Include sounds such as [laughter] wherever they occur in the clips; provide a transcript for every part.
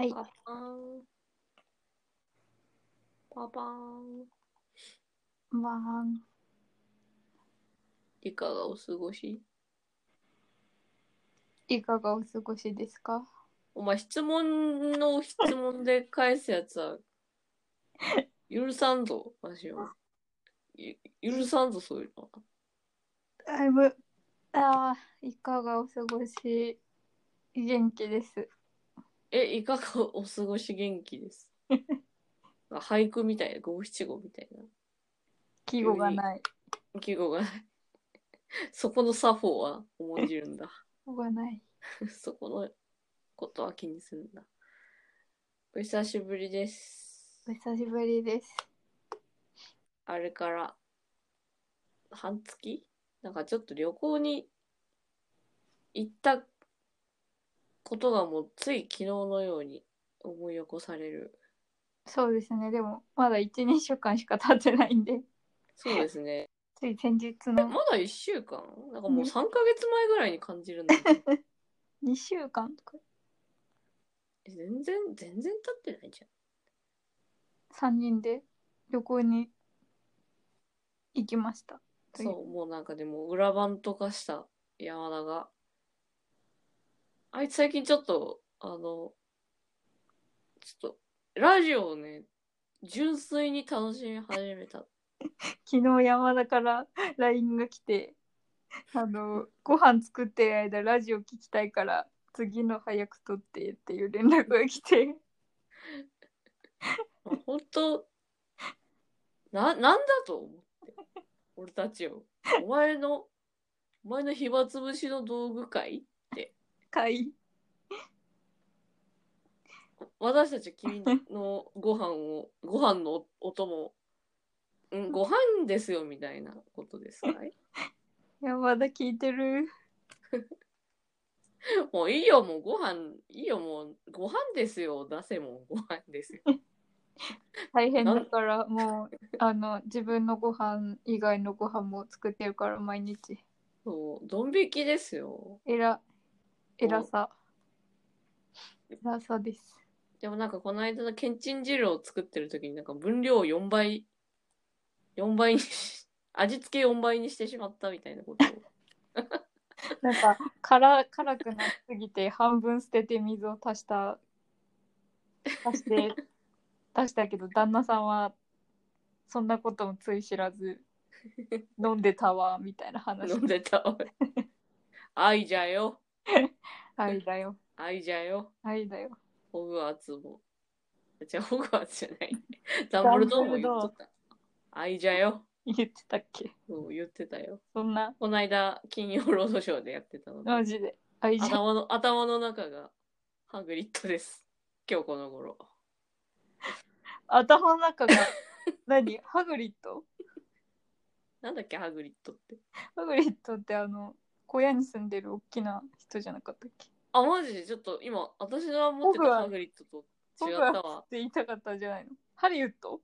はい。パパーン。パン。まあ、いかがお過ごし？いかがお過ごしですか？お前質問の質問で返すやつは [laughs] 許さんぞ、わしは。ゆ許さんぞ、そういうのは。だいぶ、ああ、いかがお過ごし、元気です。え、いかがお過ごし元気です？[laughs] 俳句みたいな、五七五みたいな。季語がない。記号がない。そこの作法は重んじるんだ。季語がない。[laughs] そこのことは気にするんだ。お久しぶりです。お久しぶりです。あれから半月？なんかちょっと旅行に行ったことがもうつい昨日のように思い起こされる。そうですね。でも、まだ1、2週間しか経ってないんで、そうですね。つい先日えのまだ1週間？なんかもう3ヶ月前ぐらいに感じるんだけど。[laughs] 2週間とか、え全然、全然経ってないじゃん。3人で旅行に行きました。そう、もうなんかでも裏番とかした山田が、あいつ最近ちょっと、あの、ちょっと、ラジオをね、純粋に楽しみ始めた。[laughs] 昨日山田から LINE が来てあのご飯作ってる間ラジオ聞きたいから次の早く撮ってっていう連絡が来て [laughs] 本当？な、なんだと思って。俺たちを。お前の、お前の暇つぶしの道具かい買い。私たち君のご飯を、ご飯のお供、うん、ご飯ですよみたいなことですかい？[laughs] 山田聞いてる。[laughs] もういいよ、もうご飯、いいよ、もうご飯ですよ、出せもうご飯ですよ。[laughs] 大変だからもうあの自分のご飯以外のご飯も作ってるから毎日。そう、ドン引きですよ。えら偉さ偉さですでもなんかこの間のけんちん汁を作ってる時になんか分量を4倍、4倍にし、味付け4倍にしてしまったみたいなことを。[laughs] なんか辛辛くなりすぎて半分捨てて水を足した足して足したけど旦那さんはそんなこともつい知らず飲んでたわみたいな話飲んでたわ。[laughs] 愛じゃよ。愛だよ愛じゃよ。愛だよホグワーツも。じゃあホグワーツじゃない。ダンブルドアも言っとった。愛じゃよ。言ってたっけ？そう言ってたよ。そんなこの間、金曜ロードショーでやってたので。マジで愛じゃ頭の、頭の中がハグリッドです。今日この頃。頭の中が何？ハグリッド？なんだっけ、ハグリッドって。ハグリッドってあの小屋に住んでる大きな人じゃなかったっけ？あ、マジ？でちょっと今、私が持ってたハグリッドと違ったわ。っ。て言いたかったんじゃないの？ハリウッド？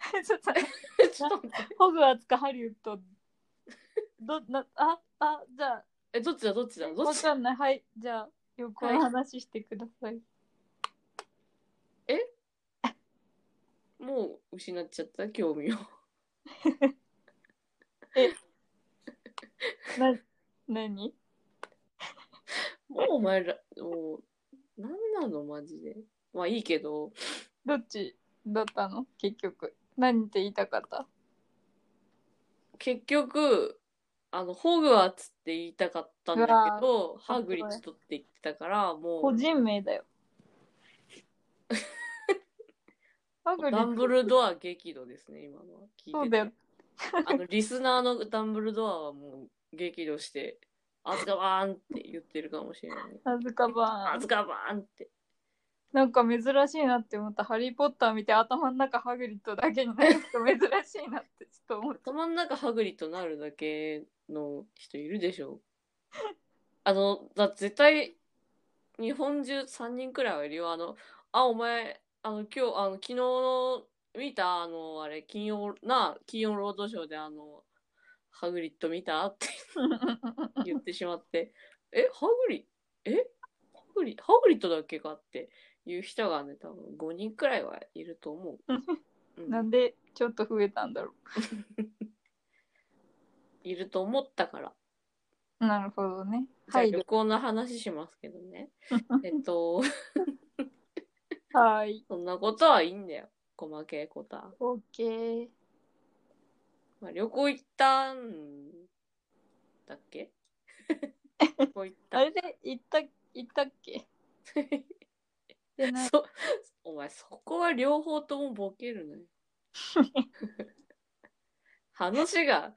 [laughs] ちょっと [laughs] ちょっと待って。ホグワーツかハリウッド？どなああじゃあ。え、どっちだ、どっちだ、どっちだ？わかんない。はい。じゃあ横の話してください、もう失っちゃった、興味を。[laughs] な何？もうお前ら、もう、なんなの、マジで。まあいいけど、どっち？だったの？結局。何って言いたかった？結局、あの、ホグワーツって言いたかったんだけど、ハグリッドって言ってたから、もう、個人名だよ。[laughs] ハグリダンブルドア激怒ですね、今のは。聞いてて。そうだよ。あの、リスナーのダンブルドアはもう激怒して、アズカバーンって言ってるかもしれない。アズカバーンアズカバーンって。なんか珍しいなって思ったハリー・ポッター見て頭の中ハグリッドだけになる人珍しいなってちょっと思った頭の中ハグリッドなるだけの人いるでしょ？[laughs] あの、だ絶対、日本中3人くらいはいるよ。あの、あ、お前、あの、今日、あの、昨日の、見たあの、あれ、金曜、な、金曜ロードショーであの、ハグリッド見た？って [laughs] 言ってしまって、え、ハグリ、え？ハグリハグリッドだけか？っていう人がね、多分5人くらいはいると思う。[laughs] うんなんでちょっと増えたんだろ [laughs] いると思ったから。う。なるほどね。じゃあはい。旅行の話しますけどね。えっと、はい。そんなことはいいんだよ。細けいことは。オッケー。まあ、旅行行ったんだっけ？[laughs] 旅行行ったあれで行った、行ったっけ？でない。そ、お前そこは両方ともボケるのよ。[laughs] 話が、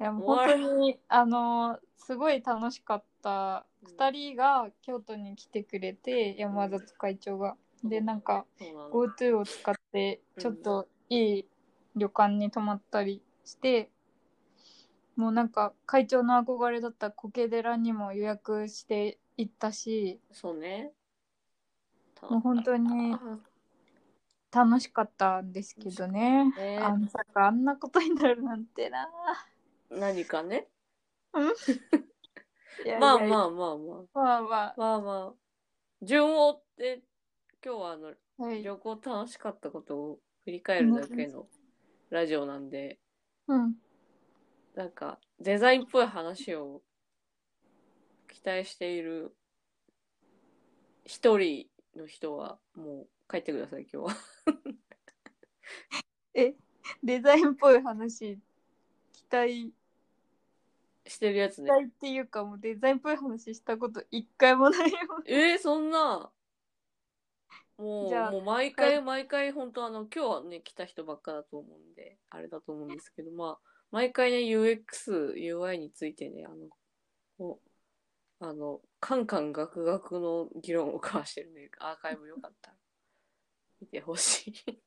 いや、本当に、あのーすごい楽しかった。うん二人が京都に来てくれて、山里会長が。で、なんか、そうなの GoTo を使って、うんちょっといい旅館に泊まったりして、もうなんか、会長の憧れだった苔寺にも予約して行ったし、そうね。もう本当にあ楽しかったんですけどね。ねあまさかあんなことになるなんてな。何かね。[laughs] いやいやまあまあ。あまあまあ。まあままあまあ。順を追って、今日はあの、あ。はい。旅行楽しかったことを振り返るだけのラジオなんで、うん。なんか、デザインっぽい話を期待している一人の人は、もう帰ってください、今日は。[laughs] え、デザインっぽい話、期待、してるやつね。期待っていうかもうデザインっぽい話したこと一回もないよ。えー、そんな、もう、じゃあもう毎回毎回、本当あの、今日はね、来た人ばっかだと思うんで、あれだと思うんですけど、まあ、毎回ね、UX、UI についてね、あの、もう、あの、カンカンガクガクの議論を交わしてるんで、アーカイブよかったら、見てほしい。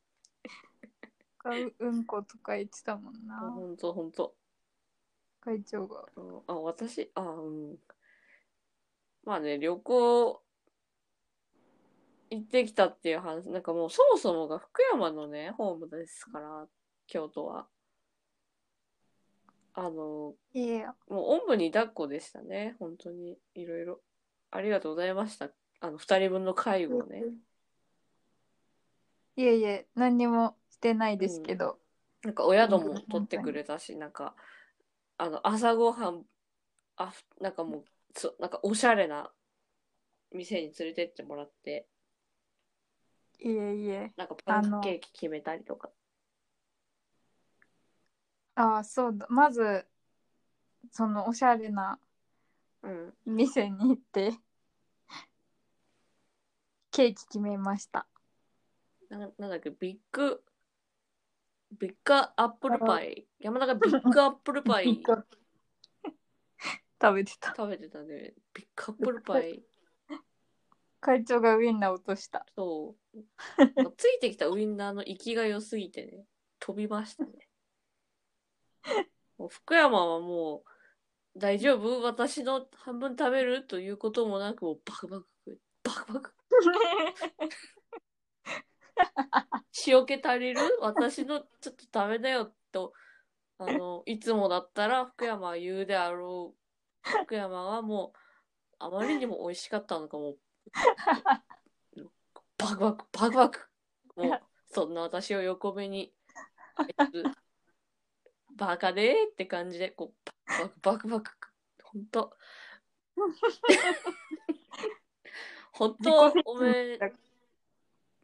ううんことか言ってたもんな、ほんとほんと。会長が。うんあ、私、あ、うん。まあね、旅行行ってきたっていう話、なんかもうそもそもが福山のね、ホームですから、京都は。あの、いや、もうおんぶに抱っこでしたね、本当に。いろいろ。ありがとうございました。あの、二人分の介護をね。いえいえ、何にもしてないですけど。なんかお宿も取ってくれたし、なんか、あの、朝ごはん、あ、なんかもう、そなんかおしゃれな店に連れてってもらって、いえいえ。なんかパンケーキ決めたりとか。ああ、そうだ。まず、そのおしゃれなうん。店に行って、ケーキ決めました。ななんだっけ、ビッグ、ビッグアップルパイ。山田が [laughs] ビッグアップルパイ食べてた。食べてたね。ビッグアップルパイ。[laughs] 会長がウインナー落とした。そう。ついてきたウインナーの息きが良すぎてね、飛びましたね。もう福山はもう、大丈夫？私の半分食べる？ということもなく、もうバクバク食う、バクバク。[laughs] 塩気足りる？私のちょっとダメだよと、あの、いつもだったら福山は言うであろう。福山はもう、あまりにも美味しかったのかもう、バクバク、バクバク。もう、そんな私を横目に、あいつ、バカでーって感じで、こう、バクバクバク、ほんと。[laughs] ほんと、おめえ、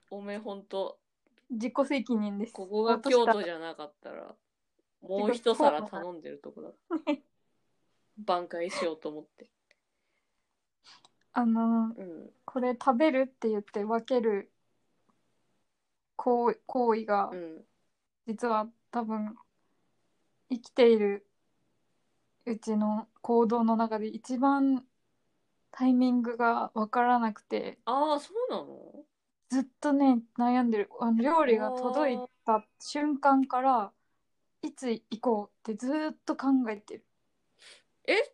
おめえほんと、自己責任です。ここが京都じゃなかったら、もう一皿頼んでるとこだ。挽回しようと思って。あの、うん。これ食べるって言って分ける行為行為がうん。実は多分生きているうちの行動の中で一番タイミングが分からなくてああ、そうなの？ずっとね悩んでる。あの料理が届いた瞬間からいつ行こうってずっと考えてる。え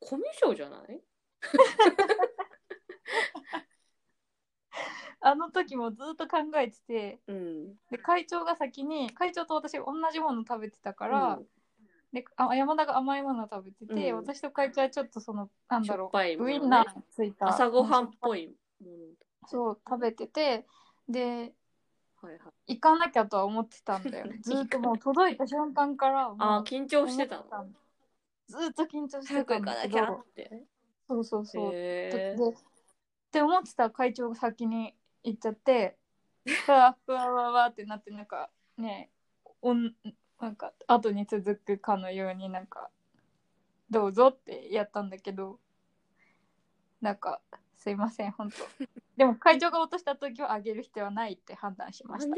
コミュ障じゃない？[laughs] あの時もずっと考えててうん。で会長が先に会長と私同じもの食べてたから、であ山田が甘いものを食べてて、うん私と会長はちょっとそのなんだろうねウインナーついた朝ごはんっぽいもの。そう食べててではいはい。行かなきゃとは思ってたんだよ [laughs] ずっともう届いた瞬間から [laughs] あー、緊張してたの？ずっと緊張してたんだけ行かなきゃどって。そうそうそうへでって思ってたら会長が先に行っちゃってふわふわわわってなってなんかねおんなんか後に続くかのようになんかどうぞってやったんだけどなんかすいません本当でも会長が落とした時はあげる必要はないって判断しました。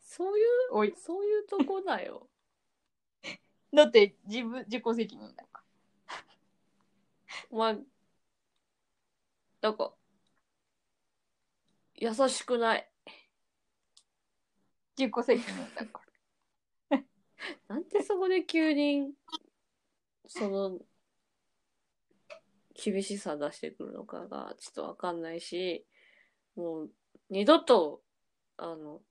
そういう、おい。そういうとこだよ。[laughs] だって自分自己責任だかまあ、なんか、優しくない。ら自己責任だからなんでそこで急に、その、厳しさ出してくるのかがちょっとわかんないし、もう、二度と、あの、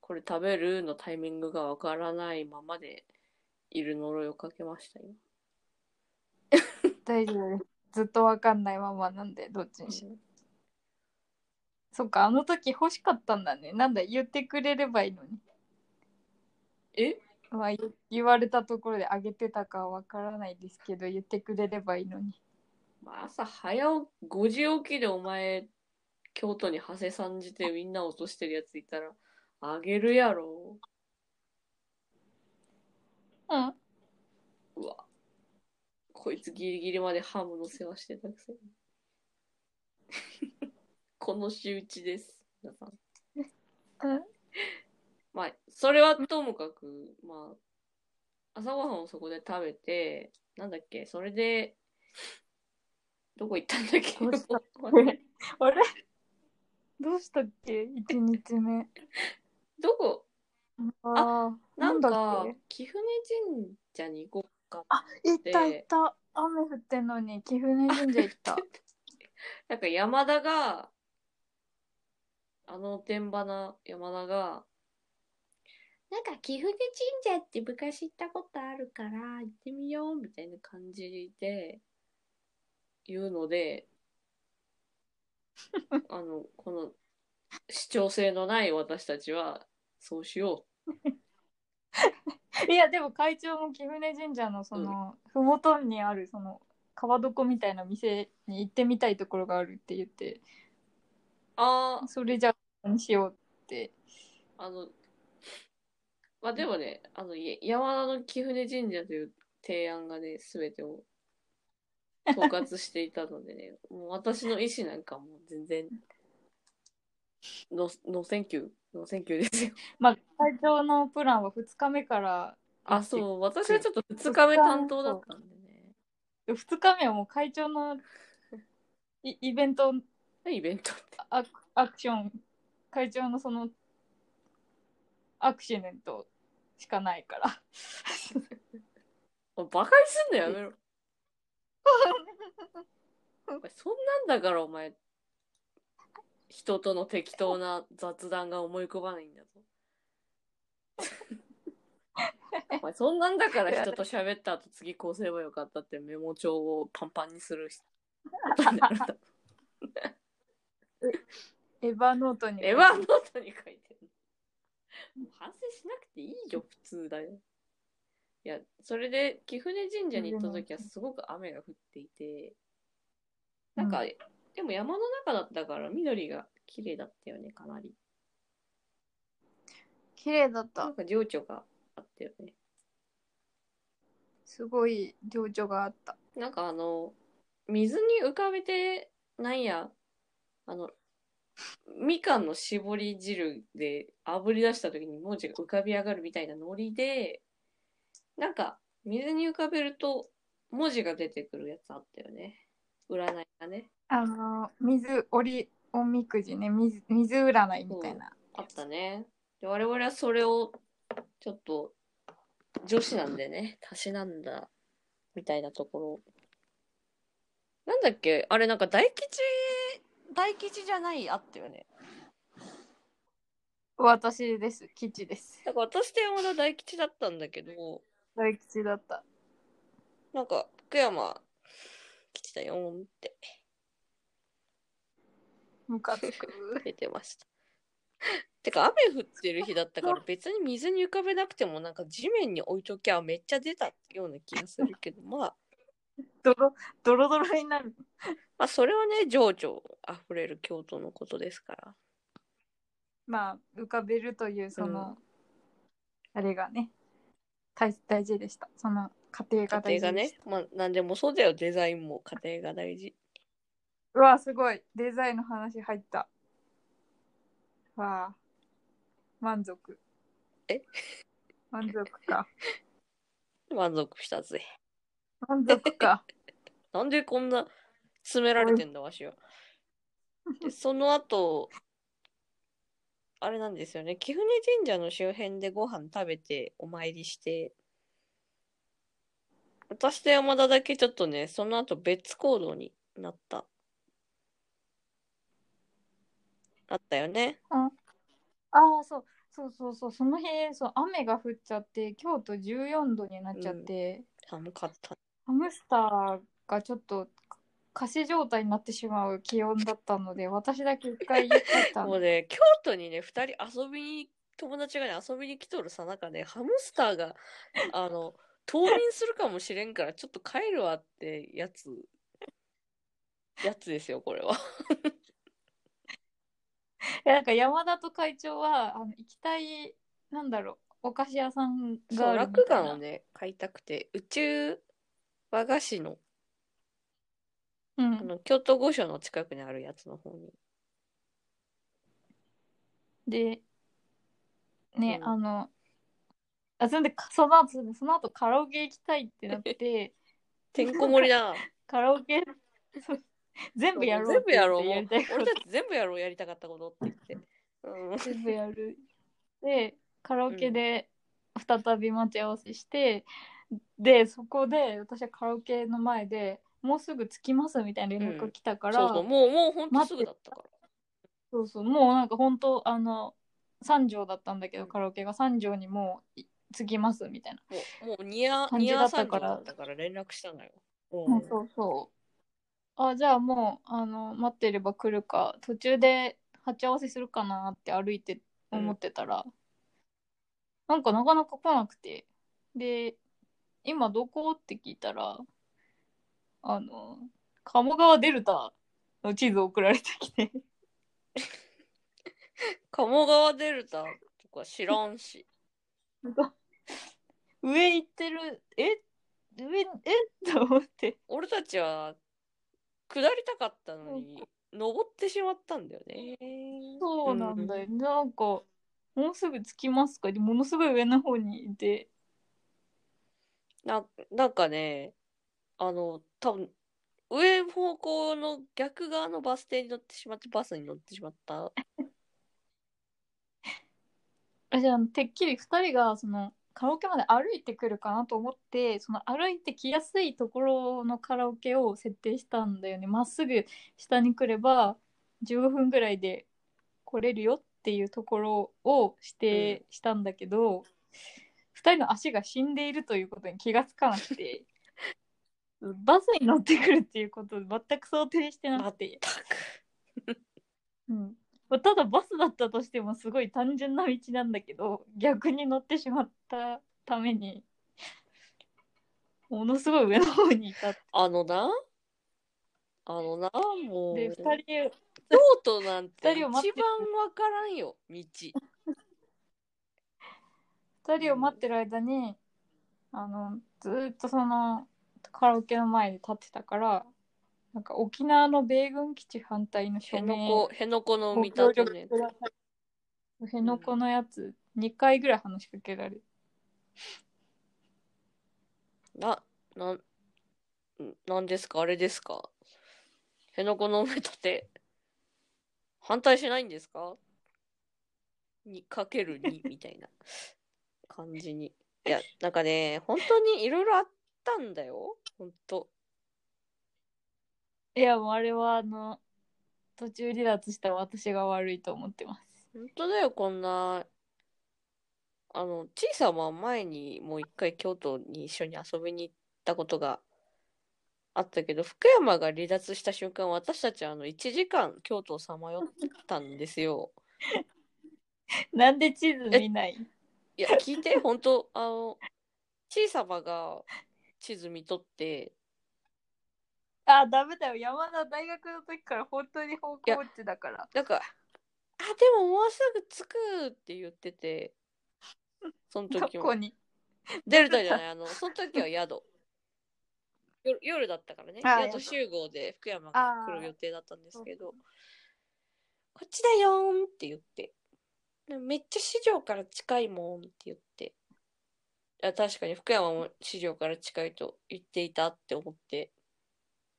これ食べるのタイミングがわからないままでいる呪いをかけましたよ。大丈夫ですずっとわかんないままなんでどっちにしろそっかあの時欲しかったんだねなんだ言ってくれればいいのにえ？まあ、言言われたところであげてたかはわからないですけど言ってくれればいいのにまあ、朝早起き、5時起きでお前、京都に長谷さんじてみんな落としてるやついたら、あげるやろ。うんうわ。こいつギリギリまでハムの世話してたくせに。この仕打ちです。皆さん。うん。まあ、それはともかく、まあ、朝ごはんをそこで食べて、なんだっけ、それで、どこ行ったんだっけ？どうした？[laughs] あれ？どうしたっけ？一日目。どこ？ああなんだか貴船神社に行こうか。あ行った行った。雨降ってんのに貴船神社行った。[laughs] なんか山田が、あの天花山田が、なんか貴船神社って昔行ったことあるから行ってみようみたいな感じで言うので、[laughs] あの、この主張性のない私たちはそうしよ [laughs] いやでも会長も貴船神社のその、ふもとにあるその川床みたいな店に行ってみたいところがあるって言ってう。ああ、それじゃあにしようってあの、まあでもね、あの、や山田の貴船神社という提案がね、すべてを統括していたのでね、[laughs] もう私の意思なんかもう全然、 no no thank you、no thank you ですよ。[laughs] まあ会長のプランは2日目からあ、そう、私はちょっと2日目担当だったんでね。2日目はもう会長のイイベントイベントって。アクアクション会長のそのアクシデントしかないからおバカにすんのやめろ。[laughs] そんなんだからお前、人との適当な雑談が思い浮かばないんだぞ。[laughs] お前そんなんだから人と喋った後次こうすればよかったってメモ帳をパンパンにすることになるんだ。[laughs] エヴァノートにエヴァノートに書いてる。反省しなくていいよ、普通だよ。いや、それで貴船神社に行った時はすごく雨が降っていて、なんか、うでも山の中だったから緑が綺麗だったよね、かなり。綺麗だった。なんか情緒があったよね。すごい情緒があった。なんかあの、水に浮かべて、なんや、あの、みかんの絞り汁で炙り出した時に文字が浮かび上がるみたいなノリで、なんか水に浮かべると文字が出てくるやつあったよね。占いがね。あの水折りおみくじね水水占いみたいな、あったね。で我々はそれをちょっと女子なんでね、たしなんだみたいなところ。なんだっけ？あれなんか大吉、大吉じゃないあったよね。私です吉ですだから私と山田大吉だったんだけど、大吉だった。なんか、福山来てたよってムカつく。[laughs] 出てました。てか、雨降ってる日だったから別に水に浮かべなくてもなんか地面に置いときゃめっちゃ出たような気がするけど、まあ、[laughs] ドロドロドロになる。まあそれはね、情緒あふれる京都のことですから。まあ、浮かべるという、その、うんあれがね、大大事でした。その過程が大家庭が事でした。、ねまあ何でもそうだよ、デザインも家庭が大事。うわ、すごい。デザインの話入った。わあ、満足。え？満足か。[laughs] 満足したぜ。満足か。[laughs] なんでこんな詰められてんだ、わしは。で、[laughs] その後、あれなんですよね。貴船神社の周辺でご飯食べてお参りして、私と山田だけちょっとね、その後別行動になった。あったよね。ああ、そう。そうそうそう。その日、そう、雨が降っちゃって、京都14度になっちゃって、寒かった。ハムスターがちょっと仮死状態になってしまう気温だったので、私だけ一回家帰ったの。もうね、京都にね、二人遊びに、友達がね、遊びに来とるさなかね、ハムスターが、あの、冬眠するかもしれんから、ちょっと帰るわってやつ、やつですよ、これは。[laughs] えなんか山田と会長はあの行きたいなんだろうお菓子屋さんそう、があるみ落たいな眼をね、買いたくて、宇宙和菓子の、うあん、の、京都御所の近くにあるやつの方に。でね、うんあのあそれでかその後その後カラオケ行きたいってなって [laughs] てんこ盛りだな。[laughs] カラオケそう全部やろう全部やろう。もう言ってやりたいこと俺たち全部やろう、やりたかったことって言って。うん。全部やるでカラオケで再び待ち合わせして、でそこで私はカラオケの前でもうすぐ着きますみたいな連絡が来たから、そうそう、もう、もうほんとすぐだったから。そうそう、もうなんか本当あの、三条だったんだけど、うんカラオケが三条にもうい着きますみたいな。もう、もうニア、感じだったからだったから連絡したのよ。うん、そうそう。あ、じゃあもう、あの、待ってれば来るか、途中で鉢合わせするかなって歩いて思ってたら、なんかなかなか来なくて。で、今どこ？って聞いたら、あの、鴨川デルタの地図送られてきて、[laughs] 鴨川デルタとか知らんし。上行ってる、え？上、え？[laughs] と思って。俺たちは下りたかったのに、登ってしまったんだよね。そうなんだよ、なんか、もうすぐ着きますか？でものすごい上の方にいて、ななんかね、あの、多分上方向の逆側のバス停に乗ってしまって、バスに乗ってしまった。[laughs] あじゃあてっきり2人がそのカラオケまで歩いてくるかなと思ってその歩いてきやすいところのカラオケを設定したんだよねまっすぐ下に来れば15分ぐらいで来れるよっていうところを指定したんだけど、2人の足が死んでいるということに気がつかなくて [laughs] バスに乗ってくるっていうことを全く想定してなくて。全く。うんまあただバスだったとしてもすごい単純な道なんだけど逆に乗ってしまったためにものすごい上の方にいたあのな、あのな、もう、で京2人都なんて一番二人を待ってわからんよ、道。二人を待ってる間にあのずーっとそのカラオケの前に立ってたからなんか沖縄の米軍基地反対の署辺名野古、辺野古のご見立てね辺野古のやつ2回ぐらい話しかけられるな、な、んなんですか？あれですか？辺野古の埋め立て、反対しないんですか？にかける2みたいな感じに。いや、なんかね、本当にいろいろあったんだよ。本当。いやもうあれはあの途中離脱した私が悪いと思ってます本当だよ、こんな、あの、小さは前にもう一回京都に一緒に遊びに行ったことがあったけど、福山が離脱した瞬間、私たちはあの1時間京都をさまよったんですよ。[laughs] なんで地図見ないいや、聞いて、[laughs] 本当あの、小さまが地図見とって、あ、ダメだよ。山田大学の時から本当に方向音痴だから。なんか、あ、でももうすぐ着くって言ってて、そのど時も。こに？デルタじゃない、あの、その時は宿。夜夜だったからね。あ宿集合で福山が来る予定だったんですけど、こっちだよーんって言って。めっちゃ市場から近いもんって言って。いや確かに福山も市場から近いと言っていたって思って。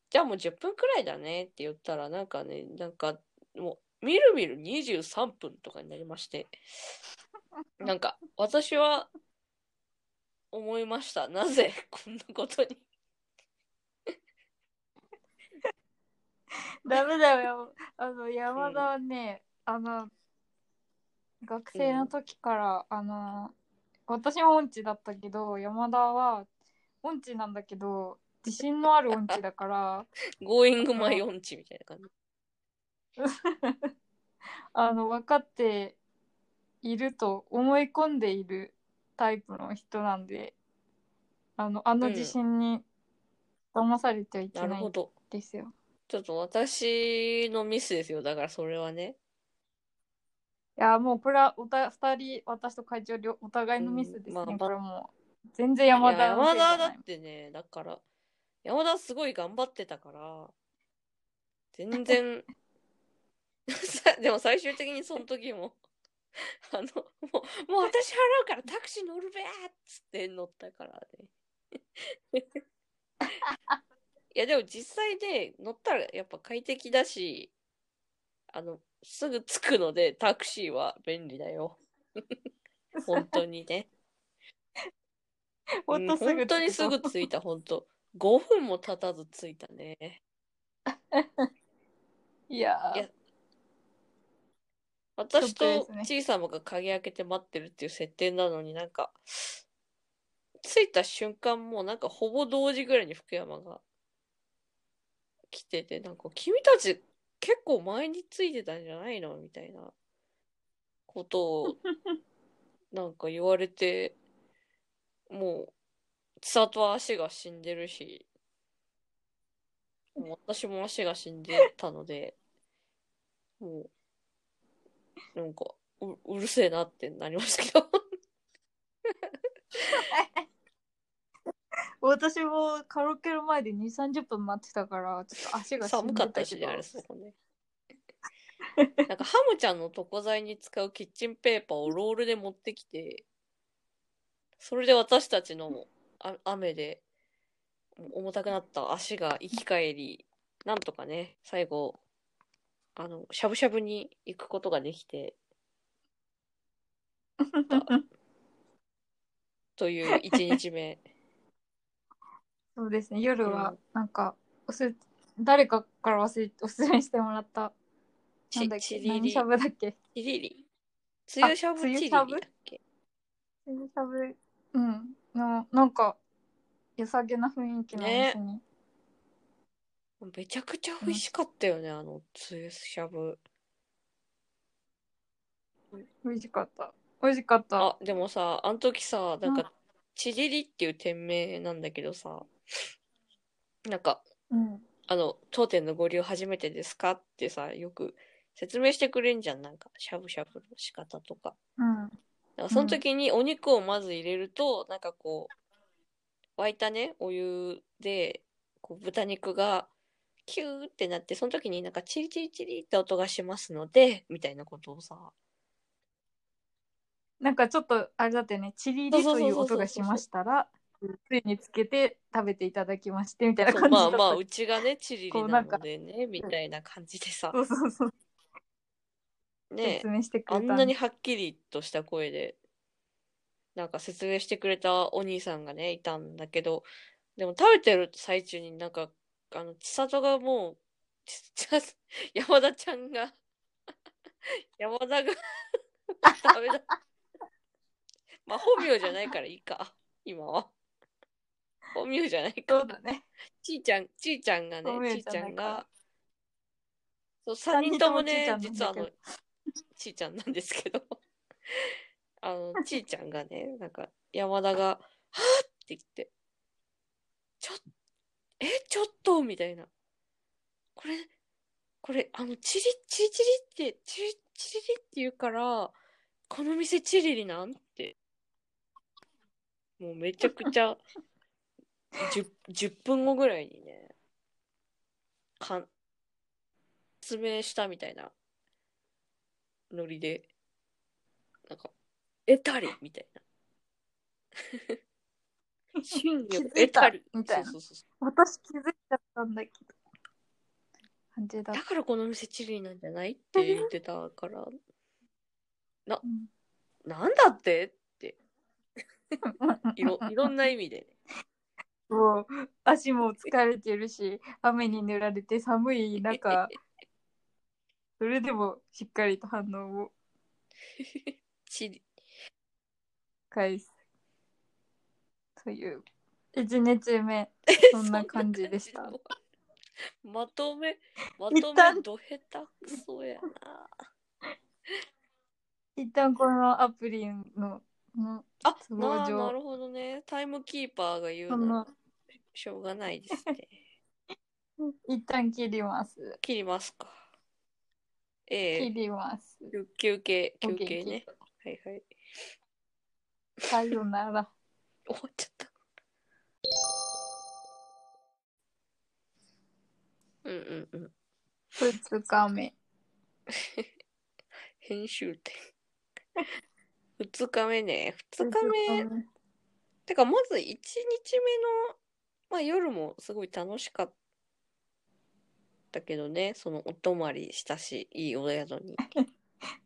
じゃあもう10分くらいだねって言ったら、なんかね、なんかもう、みるみる23分とかになりまして。[laughs] なんか、私は思いました。なぜこんなことに。ダメだよ。あの、山田はね、あの、学生の時から、あの、私も音痴だったけど、山田は音痴なんだけど、自信のある音痴だから、[laughs] Going my 音痴みたいな感じ。[laughs] あの、分かっていると思い込んでいるタイプの人なんで、あの、あの自信に騙されてはいけない。ですよ。ちょっと私のミスですよ。だからそれはね。いや、もうこれはおた二人、私と会長両、お互いのミスですね。うんまあまあこれはもう、全然山田のせ山田だいじゃないってね、だから、山田すごい頑張ってたから、全然、さ [laughs] でも最終的にその時も、[laughs] あの、もう、もう私払うからタクシー乗るべーっつって乗ったからね。[laughs] いやでも実際で乗ったらやっぱ快適だし、あの、すぐ着くのでタクシーは便利だよ。[laughs] 本当にね。[laughs] ほんとすぐうん本当にすぐ着いた、本当。5分も経たず着いたね。[laughs] いやいや私ととですね小さまが鍵開けて待ってるっていう設定なのになんか、着いた瞬間もうなんかほぼ同時ぐらいに福山が来てて、なんか君たち結構前に着いてたんじゃないの？みたいな。ことをなんか言われて、もう、千里は足が死んでるし、私も足が死んでたので、もう、なんか、ううるせえなってなりましたけど。[laughs] 私もカラオケの前で2、30分待ってたから、ちょっと足が寒でかったしね、たけどあれそこね。[laughs] なんかハムちゃんの床材に使うキッチンペーパーをロールで持ってきて、それで私たちのあ雨で重たくなった足が生き返り、なんとかね、最後、あの、しゃぶしゃぶに行くことができて、[laughs] という一日目。そうですね、夜はうんなんか、おす誰かから忘れおすすめしてもらった、なんちだっけ、ちりり。何しゃぶだっけ？チリリつゆしゃぶつチリリゆしゃぶ？だっけ？しゃぶ、うん、の、なんか、良さげな雰囲気のお店に。めちゃくちゃ美味しかったよね、あの、つゆしゃぶ。美味しかった。美味しかった。あ、でもさ、あの時さ、なんか、ちりりっていう店名なんだけどさ、なんか、うん。あの、当店のご利用初めてですか？ってさ、よく説明してくれんじゃん、なんか、しゃぶしゃぶの仕方とか。うん。なんかその時にお肉をまず入れると、なんかこう、沸いたね、お湯で、こう豚肉がキューってなって、その時になんかチリチリチリって音がしますので、みたいなことをさ、なんかちょっと、あれだってね、チリリという音がしましたら、つゆにつけて食べていただきまして、みたいな感じ。まあまあ、うちがね、チリリなのでね、みたいな感じでさそ、うそうそう。ね説、明してくあれたんなにはっきりとした声で、なんか説明してくれたお兄さんがね、いたんだけど、でも食べてる最中になんか、あの、千里がもう、ちちゃ山田ちゃんが、[laughs] 山田が [laughs] 食べだ、[laughs] まあ本名じゃないからいいか、今は。本名じゃないかそう。だね。ちいちゃん、ちいちゃんがね本、名ちいちゃんが、そう、三人ともね、三人と実はあのもちいちゃんなんだ、ちいちゃんなんですけど、[laughs] あの、ちいちゃんがね、なんか、山田が、はぁって言って、ちょっ、え、ちょっとみたいな。これ、これ、あの、チリ、チリチリって、チリ、チリリって言うから、この店チリリなんって。もうめちゃくちゃ、10, 10分後ぐらいにね、かん、説明したみたいなノリで、なんか、得たりみたいな。真気を得たりみたいなそうそうそう私気づいちゃったんだけど。感じだっだからこの店チリなんじゃないって言ってたから、た。うんなんだって？って、いろ、いろんな意味でね。もう足も疲れてるし雨に濡られて寒い中 [laughs] それでもしっかりと反応を。チリ、返す。という。1日目 [laughs] そんな感じでした。まとめ、ま一と旦めど下手くそやな。一旦このアプリののあ、都合な上なるほどね。タイムキーパーが言そうなら。のしょうがないですね。[laughs] 一旦切ります。切りますか。え切えります。休憩、休憩ねはいはい。たさよなら。終わっちゃった。うんうんうん。二日目。[laughs] 編集点。二日目ね。二日目。てか、まず一日目の、まあ夜もすごい楽しかったけどね。そのお泊まりしたし、いいお宿に。[laughs]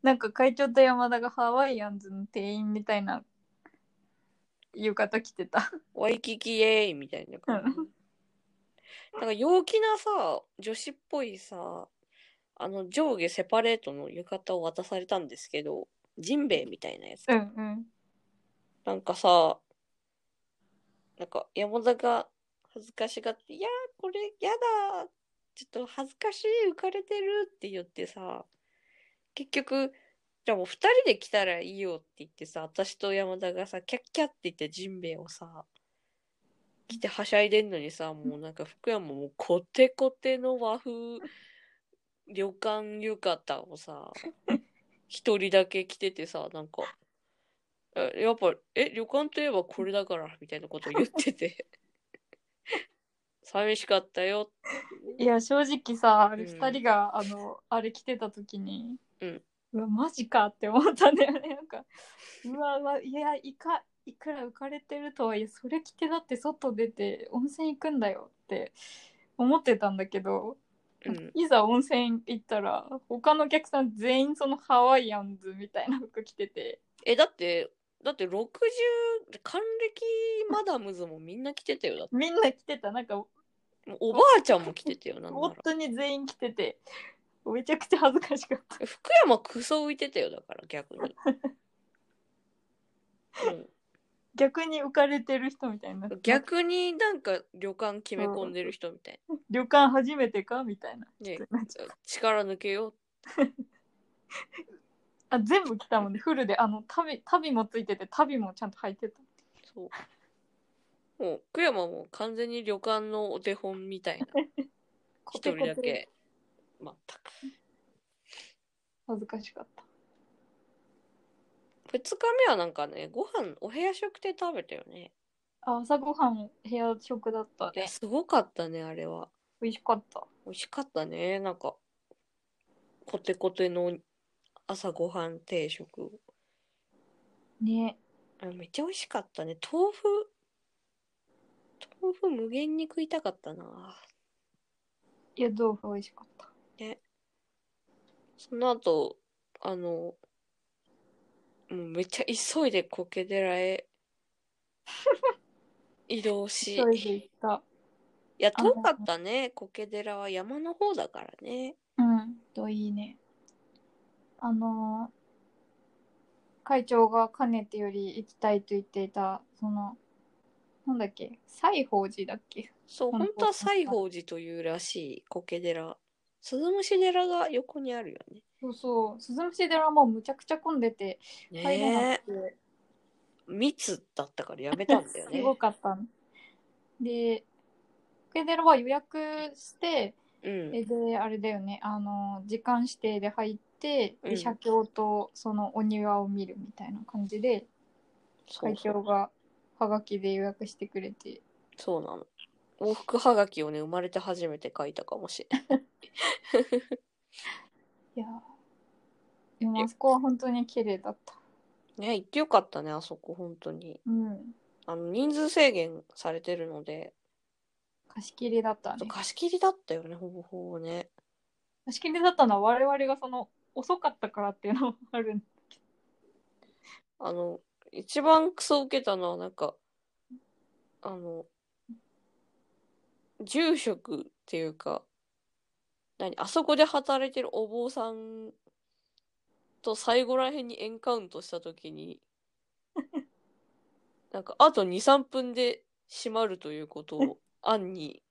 なんか会長と山田がハワイアンズの店員みたいな浴衣着てた。ワイキキイエーイみたいな感じ。うんなんか陽気なさ、女子っぽいさ、あの上下セパレートの浴衣を渡されたんですけど、ジンベエみたいなやつ。うんうん。なんかさ、なんか山田が恥ずかしがって、いや、これやだちょっと恥ずかしい、浮かれてるって言ってさ、結局、じゃあもう二人で来たらいいよって言ってさ、私と山田がさ、キャッキャって言ってジンベエをさ、来てはしゃいでんのにさ、もうなんか福山もコテコテの和風旅館浴衣をさ、一人だけ着ててさ、なんか、やっぱ、え、旅館といえばこれだから、みたいなこと言ってて、寂しかったよ。いや正直さあれうん二人が、あのあれ着てた時に、うんわマジかって思ったんだよねなんかうわうわいやいかいくら浮かれてるとはいえそれ着てだって外出て温泉行くんだよって思ってたんだけど、うん。いざ温泉行ったら他のお客さん全員そのハワイアンズみたいな服着ててえ、だって、だって60、還暦マダムズもみんな着てたよ。だって。みんな着てた。なんかおばあちゃんも着てたよ、なんな本ら。当に全員着てて。めちゃくちゃ恥ずかしかった。福山クソ浮いてたよ、だから逆に。[laughs] うん。逆に浮かれてる人みたいな。逆になんか旅館決め込んでる人みたい旅館初めてかみたいな。な。ね、力抜けよ [laughs] あ全部着たもんね。フルであの旅旅もついてて旅もちゃんと履いてたそう。もう、福山も完全に旅館のお手本みたいな。[laughs] 一人だけ。全く。恥ずかしかった二日目はなんかね、ご飯、お部屋食で食べたよね。あ朝ごはん部屋食だったいや、ねすごかったね、あれは。美味しかった美味しかったね。なんか、コテコテの朝ごはん定食。ねあめっちゃ美味しかったね。豆腐、豆腐無限に食いたかったな。湯豆腐美味しかったその後、あの、もうめっちゃ急いで苔寺へ移動し、急いで行ったいや、遠かったね。苔寺は山の方だからね。うんといいねあのー会長がかねてより行きたいと言っていた、その、なんだっけ、西宝寺だっけ？そう、本当は西宝寺というらしい苔寺。鈴虫寺が横にあるよね。そうそう、鈴虫寺はもうむちゃくちゃ混んでて、入れなねくて、え。密だったからやめたんだよね [laughs] す。ごかったの。で、苔寺は予約して、うん。えで、あれだよね、あの、時間指定で入って、うんで写経とそのお庭を見るみたいな感じで、会そうそう長がはがきで予約してくれて、そうなの。往復はがきをね、生まれて初めて書いたかもしれない。[laughs] いやーでもあそこは本当に綺麗だった。ね、行ってよかったね、あそこ、本当に。うん。あの、人数制限されてるので、貸し切りだったね。貸し切りだったよね、ほぼほぼね。貸し切りだったのは我々がその遅かったからっていうのもあるんだけあの、一番クソ受けたのは、なんか、あの、住職っていうか、何、あそこで働いてるお坊さんと最後らへんにエンカウントしたときに、[laughs] なんか、あと2、3分で閉まるということを、暗に、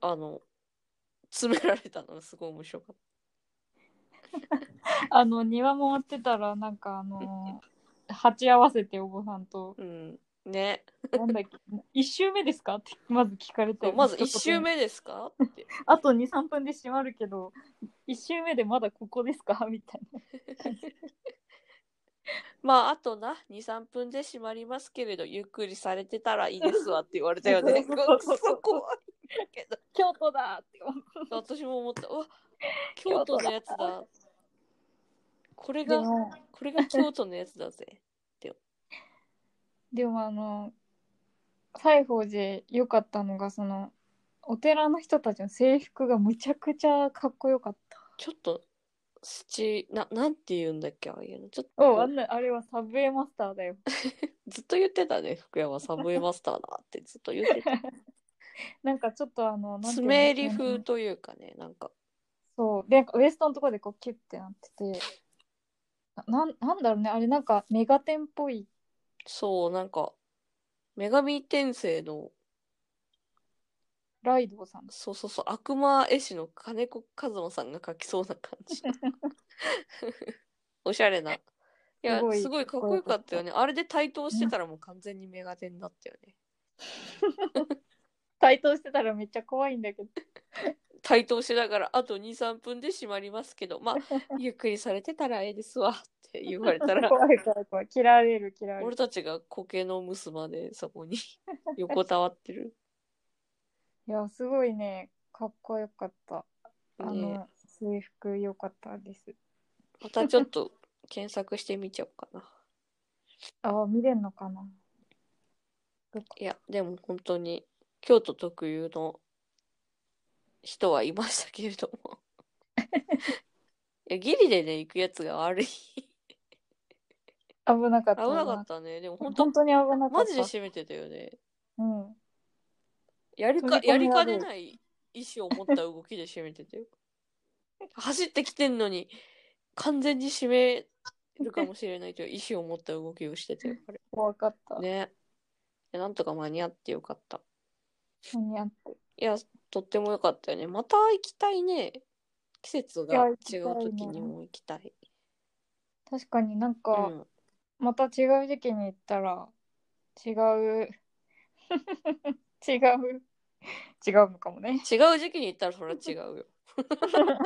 あの、詰められたのがすごい面白かった。ど。[laughs] あの、庭回ってたら、なんかあのー、[laughs] 鉢合わせてお坊さんと、うん。ね。なんだっけ、一周目ですか？ってまず聞かれて。まず1周一言目ですか？って。[laughs] あと2、3分で閉まるけど、一周目でまだここですか？みたいな。[laughs] まあ、あとな、2、3分で閉まりますけれど、ゆっくりされてたらいいですわって言われたよね。そうそうそうそ怖いんだけど。京都だって。私も思った。うわ、京都のやつだ。これが、でも、これが京都のやつだぜ。[laughs] でもあの、西宝寺良かったのが、その、お寺の人たちの制服がむちゃくちゃかっこよかった。ちょっと、スチ、な、なんて言うんだっけ、ああいうの。ちょっおあとんなあれはサブウェイマスターだよ。[laughs] ずっと言ってたね、福山サブウェイマスターだってずっと言ってた。[laughs] なんかちょっとあの、なんていうの爪襟風というかね、なんか、そう。で、なんかウエストのところでこうキュッてなってて、ななんなんだろうね、あれなんかメガテンっぽい。そう、なんか、女神転生のライドウさん。そうそうそう、悪魔絵師の金子和馬さんが描きそうな感じ。[laughs] おしゃれな。いや、すごいすごいかっこよかったよね。あれで対等してたらもう完全にメガテンだったよね。[laughs] 対等してたらめっちゃ怖いんだけど。対等しながら、あと2、3分で閉まりますけど、まあ、[laughs] ゆっくりされてたらええですわって言われたら、怖い怖い怖い。切られる切られる。俺たちが苔の結までそこに [laughs] 横たわってる。いや、すごいね、かっこよかった。あの、ね制服良かったです。またちょっと検索してみちゃおうかな。あ [laughs] あ、見れんのかな。いや、でも本当に京都特有の人はいましたけれども。[laughs] いや、ギリでね、行くやつが悪い。危危なかった。なかったね。でも本当本、当に危なかった。マジで閉めてたよね。うん。やりか、やりかねねない意思を持った動きで閉めてたよ。走ってきてんのに、完全に閉めるかもしれないという [laughs] 意思を持った動きをしてたよ。怖かった。ね。なんとか間に合ってよかった。間に合って。いや、とっても良かったよね。また行きたいね。季節が違うね時にも行きたい。確かになんうか、ん。また違う時期に行ったら、違う、[laughs] 違う、違うのかもね。違う時期に行ったらそれは違うよ。[laughs]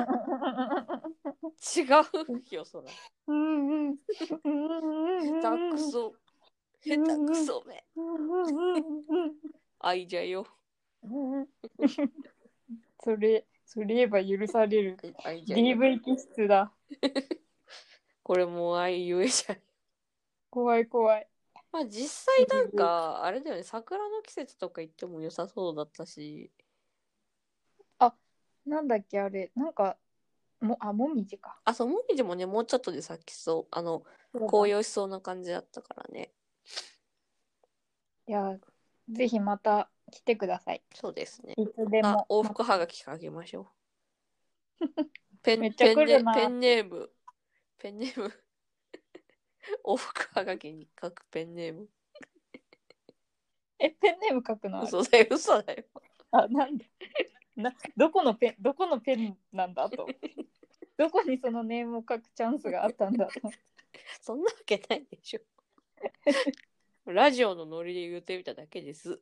違うよ、そら。うんうん。下手くそ。下手くそめ。[laughs] 愛じゃよ。それ、それ言えば許される。愛じゃよ。DV 気質だ。[laughs] これもう愛ゆえじゃん。怖い怖い。まあ実際なんか、あれだよね、桜の季節とか行っても良さそうだったし、なんだっけあれ、なんか、も、あ、もみじか。あ、そう、もみじもね、もうちょっとで咲きそう。あの、紅葉しそうな感じだったからね。いや、ぜひまた来てください。そうですね。いつであも。、往復はがきかけましょう。[laughs] ペン、めっちゃペンネ来るなペンネーム。ペンネーム。[laughs] 往復はがきに書くペンネーム。え、ペンネーム書くのある嘘だよ、嘘だよ。あ、なんで？[laughs] な、どこのペン、どこのペンなんだ？と。どこにそのネームを書くチャンスがあったんだ？と。そんなわけないでしょ。ラジオのノリで言ってみただけです。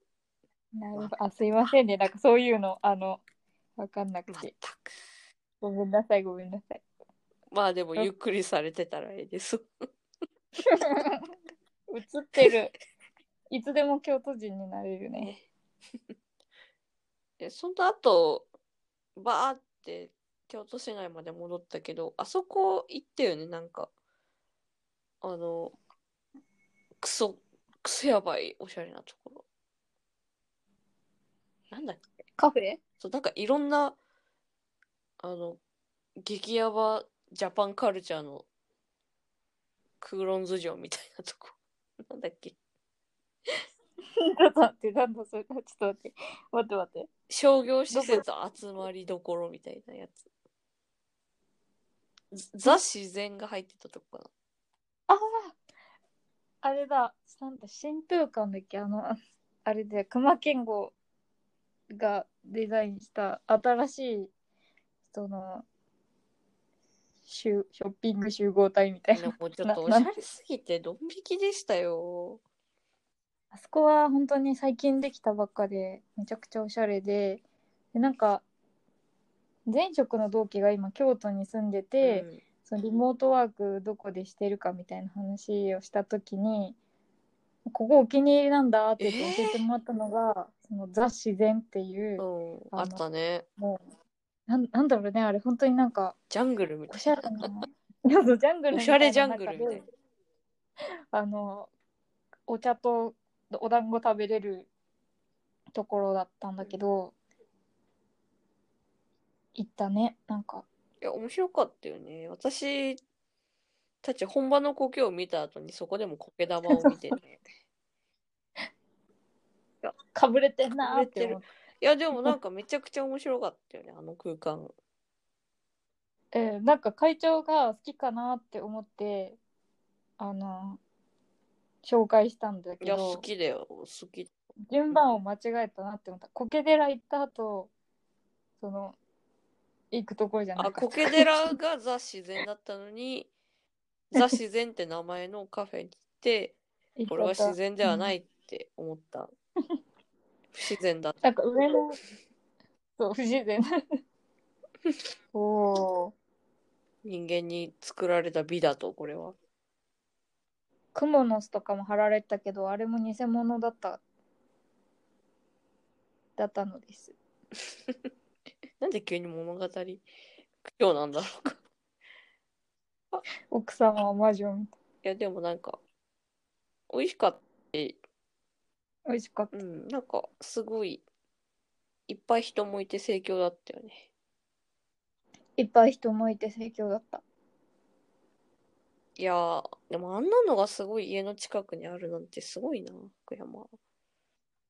なるほど。あ、すいませんね。なんかそういうの、あの、わかんなくまて。く。ごめんなさい、ごめんなさい。まあでもゆっくりされてたらええです。映ってる。いつでも京都人になれるね。でその後バーって京都市内まで戻ったけどあそこ行ったよねなんかあのクソクソやばいおしゃれなところなんだっけ？カフェ？そうなんかいろんなあの激ヤバジャパンカルチャーのクーロンズ城みたいなとこ [laughs] なんだっけ？ちょっと待って、なんだそれ？ちょっと待って。待って待って。商業施設集まりどころみたいなやつ。ザ自然が入ってたとこかあああれだ。なんだ、新風館だっけ？あの、あれで、熊健吾がデザインした新しい、その、シュショッピング集合体みたいな。な。もうちょっとおしゃれすぎてドン引きでしたよ。あそこは本当に最近できたばっかで、めちゃくちゃおしゃれで、でなんか、前職の同期が今京都に住んでて、うんそのリモートワークどこでしてるかみたいな話をした時にここお気に入りなんだって言って教えてもらったのが、そのザ・自然っていう、うん、あったね。もうなんなんだろうねあれ本当になんかジャングルみたいおしゃれなジャングルみたいれジャングルみたいな。中で [laughs] あのお茶とお団子食べれるところだったんだけど行ったねなんかいや、面白かったよね。私たち本場の苔を見た後にそこでも苔玉を見てね。[laughs] かぶれてんなーって思っていや、でもなんかめちゃくちゃ面白かったよね、あの空間。えーなんか会長が好きかなって思ってあの紹介したんだけいや、ど好きだよ、好き。順番を間違えたなって思った苔寺行った後その行くところじゃなあ、かった苔寺がザ自然だったのに、[laughs] ザ自然って名前のカフェに行って、これは自然ではないいって思った。不自然だった。なんか上のそう不自然 [laughs] おお人間に作られた美だと、これは。クモの巣とかも貼られてたけどあれも偽物だっただったのです [laughs] なんで急に物語苦情なんだろうか。奥様は魔女みたいいや、でもなんか、美味しかった。美味しかったうん、なんか、すごい、いっぱい人もいて盛況だったよね。いっぱい人もいて盛況だったいやー、でもあんなのがすごい家の近くにあるなんてすごいな、福山。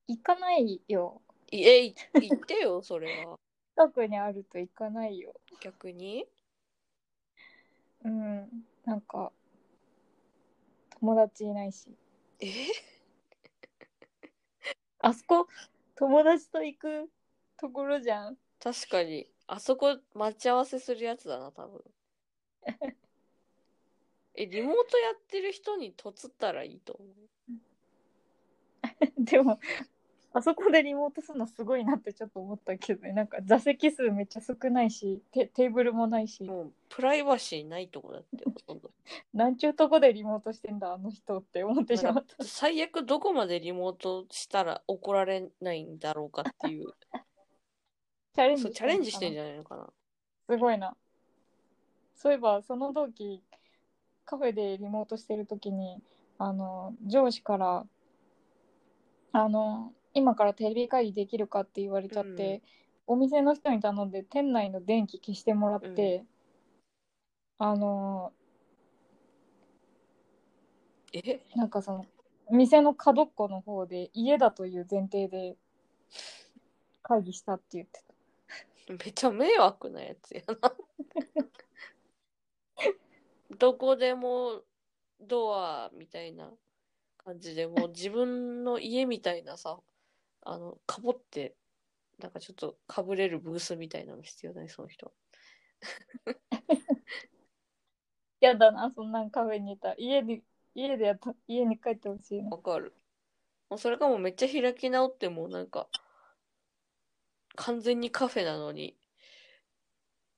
行かないよいえ、い言ってよ、それは。近くにあると行かないよ逆に？うんなんか友達いないしえ？[laughs] あそこ友達と行くところじゃん確かに。あそこ待ち合わせするやつだな、多分。[laughs] え、リモートやってる人にとつったらいいと思う？[laughs] でもあそこでリモートするのすごいなってちょっと思ったけどねなんか座席数めっちゃ少ないしテテーブルもないしもう、プライバシーないとこだって、ほとんど。なんちゅうとこでリモートしてんだあの人って思ってしまった最悪どこまでリモートしたら怒られないんだろうかっていう。チャレンジそうチャレンジしてんんじゃないのかな。すごいなそういえばその同期カフェでリモートしてる時にあの上司からあの今からテレビ会議できるかって言われちゃって、お店の人に頼んで店内の電気消してもらって、あのえ？なんかその店の角っこの方で家だという前提で会議したって言ってた。めっちゃ迷惑なやつやな。[laughs] どこでもドアみたいな感じで、もう自分の家みたいなさ、あの、かぼって、なんかちょっとかぶれるブースみたいなの必要だね、その人。やだな、そんなんカフェにいたら。家で、家でやった、家に帰ってほしいな。わかる。もうそれかもうめっちゃ開き直ってもなんか、完全にカフェなのに、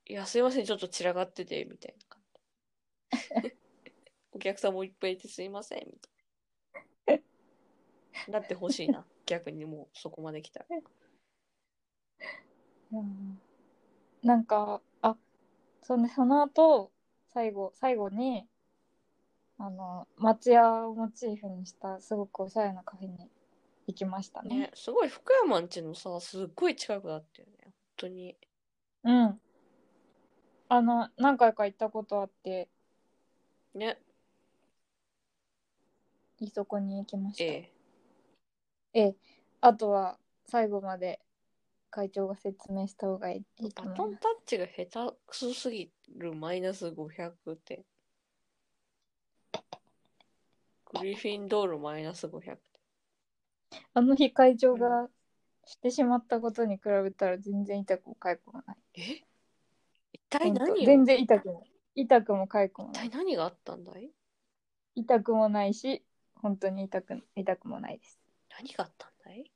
いや、すいません、ちょっと散らがってて、みたいな感じ。[laughs] お客さんもいっぱいいてすいません、みたいな。[laughs] だって欲しいな。逆にもうそこまで来たら。うんなんか、あ、そんで、その後、最後、最後に、あの、町屋をモチーフにした、すごくおしゃれなカフェに行きましたね。ね、すごい福山んちのさ、すっごい近くだったよね。本当に。うん。あの、何回か行ったことあって、ね、いそこに行きました。えええ。えあとは、最後まで会長が説明した方がいいとバ思います。トンタッチが下手くそすぎるマイナス500って。グリフィンドールマイナス500って。あの日会長がしてしまったことに比べたら全然痛くも痒くもない。え？一体何を？全然痛くも。痛くも痒くも一ない。体何があったんだい？痛くもないし、本当に痛く痛くもないです。何があったんだい？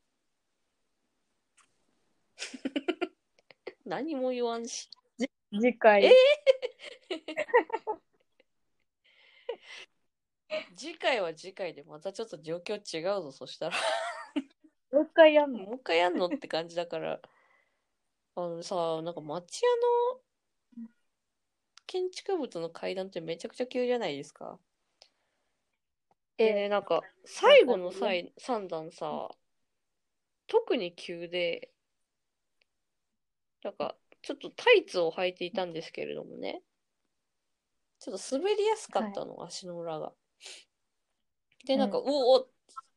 [laughs] 何も言わんし。次回、え？[laughs] 次回は次回でまたちょっと状況違うぞ、そしたら。もう一回やんの？もう一回やんのって感じだから。あのさ、なんか町屋の建築物の階段ってめちゃくちゃ急じゃないですか。でね、えなんか最後の際3段さ、特に急で、なんかちょっとタイツを履いていたんですけれどもね、ちょっと滑りやすかったの、足の裏が。で、なんか、うおお、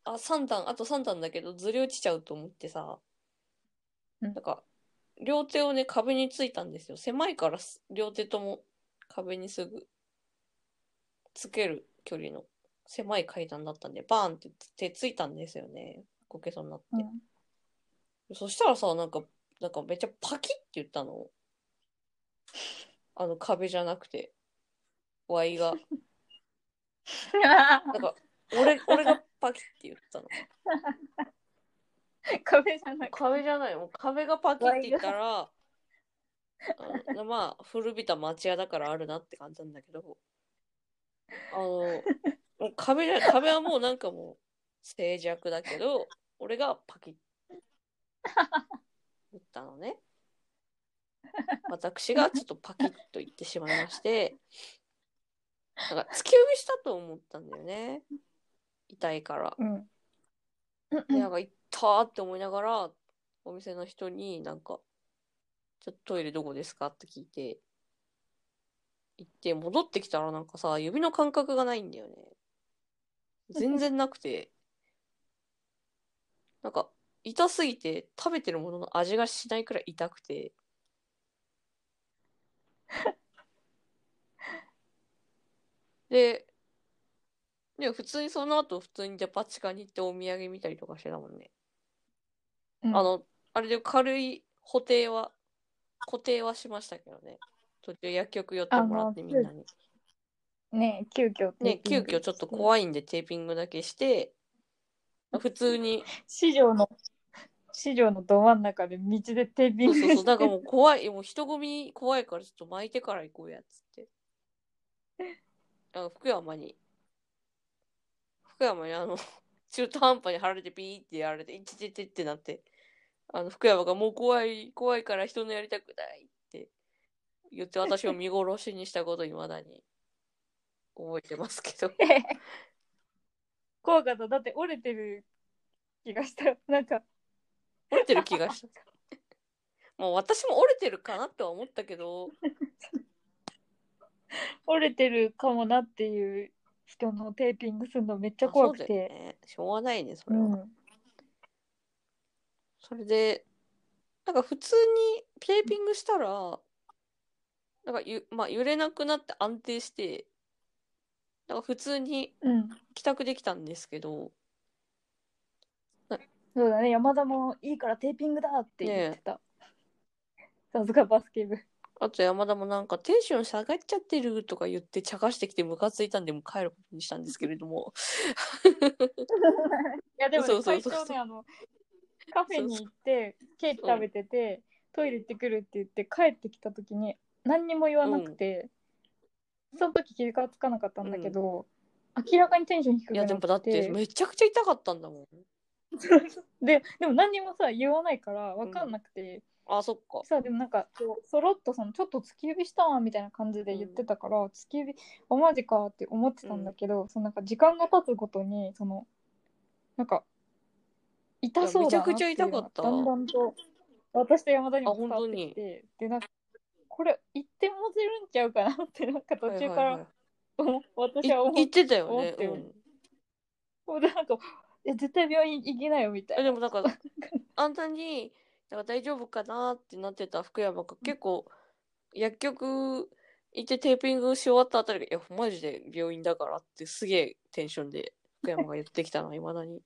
あ、3段、あと3段だけどずり落ちちゃうと思ってさ、うん。なんか、両手をね、壁についたんですよ。狭いからす両手とも壁にすぐつける距離の狭い階段だったんで、バーンって手ついたんですよね。こけそうになって。うんそしたらさ、なんか、なんかめっちゃパキって言ったの。あの壁じゃなくて、ワイが。[laughs] なんか、俺、俺がパキって言ったの。壁じゃなく壁じゃないもう壁がパキって言ったら、あのまあ、古びた町屋だからあるなって感じなんだけど、あの、もう壁じゃ、[laughs] 壁はもうなんかもう静寂だけど、俺がパキッ言ったのね。私がちょっとパキッと言ってしまいまして、なんか突き指したと思ったんだよね。痛いから。うん。で、なんか行ったーって思いながら、お店の人になんか、ちょっとトイレどこですかって聞いて、行って戻ってきたらなんかさ、指の感覚がないんだよね。全然なくて、なんか、痛すぎて食べてるものの味がしないくらい痛くて、で、でも普通にその後普通にデパ地下に行ってお土産見たりとかしてたもんね。うんあの、あれで軽い補定は、固定はしましたけどね。途中薬局寄ってもらってみんなに。ね急遽ね、急遽ちょっとい怖いんでテーピングだけして、普通に、市場の市場のど真ん中で道でテーピングそうそうそう、なんかもう怖い、もう人混み怖いからちょっと巻いてから行こうやっつって。あの福山に、福山にあの、中途半端に貼られてピーってやられて、いてててってなって、あの、福山がもう怖い、怖いから人のやりたくないって言って私を見殺しにしたこと未だに覚えてますけど。怖かっただって折れてる気がしたなんか折れてる気がした。もう私も折れてるかなっては思ったけど、折れてるかもなっていう人のテーピングするのめっちゃあ怖くてね。しょうがないね、それは。うんそれで、なんか普通にテーピングしたら、なんかゆ、まあ、揺れなくなって安定して、なんか普通にうん。帰宅できたんですけど、そうだね、山田もいいからテーピングだって言ってた。さすがバスケ部。いあと山田もなんかテンション下がっちゃってるとか言って茶化してきてムカついたんでもう帰ることにしたんですけれども。[laughs] や、でもね、そうそうそう最初ね、あの、カフェに行って、ケーキ食べてて、トイレ行ってくるって言って帰ってきた時に何にも言わなくて、その時気がつかなかったんだけど、明らかにテンション低くいやでもだってめちゃくちゃ痛かったんだもん。[laughs] ででも何にもさ言わないから分かんなくて、あ、そっか。さでもなんかこうそろっとそのちょっと突き指したわみたいな感じで言ってたから、突き指あマジかって思ってたんだけど、そのなんか時間が経つごとにそのなんか痛そうだなっていうのがいやめちゃくちゃ痛かった。だんだんと私と山田にも伝わってきてでなんかこれ言ってもせるんちゃうかなってなんか途中からはいはいはい。思私は思っい言ってたよね。思ってる。うん。てなんかえ絶対病院行きなよみたいな。えでもなんかあんたになんか大丈夫かなってなってた福山が結構薬局行ってテーピングし終わったあたりが「いやマジで病院だから」ってすげえテンションで福山が言ってきたのいまだに。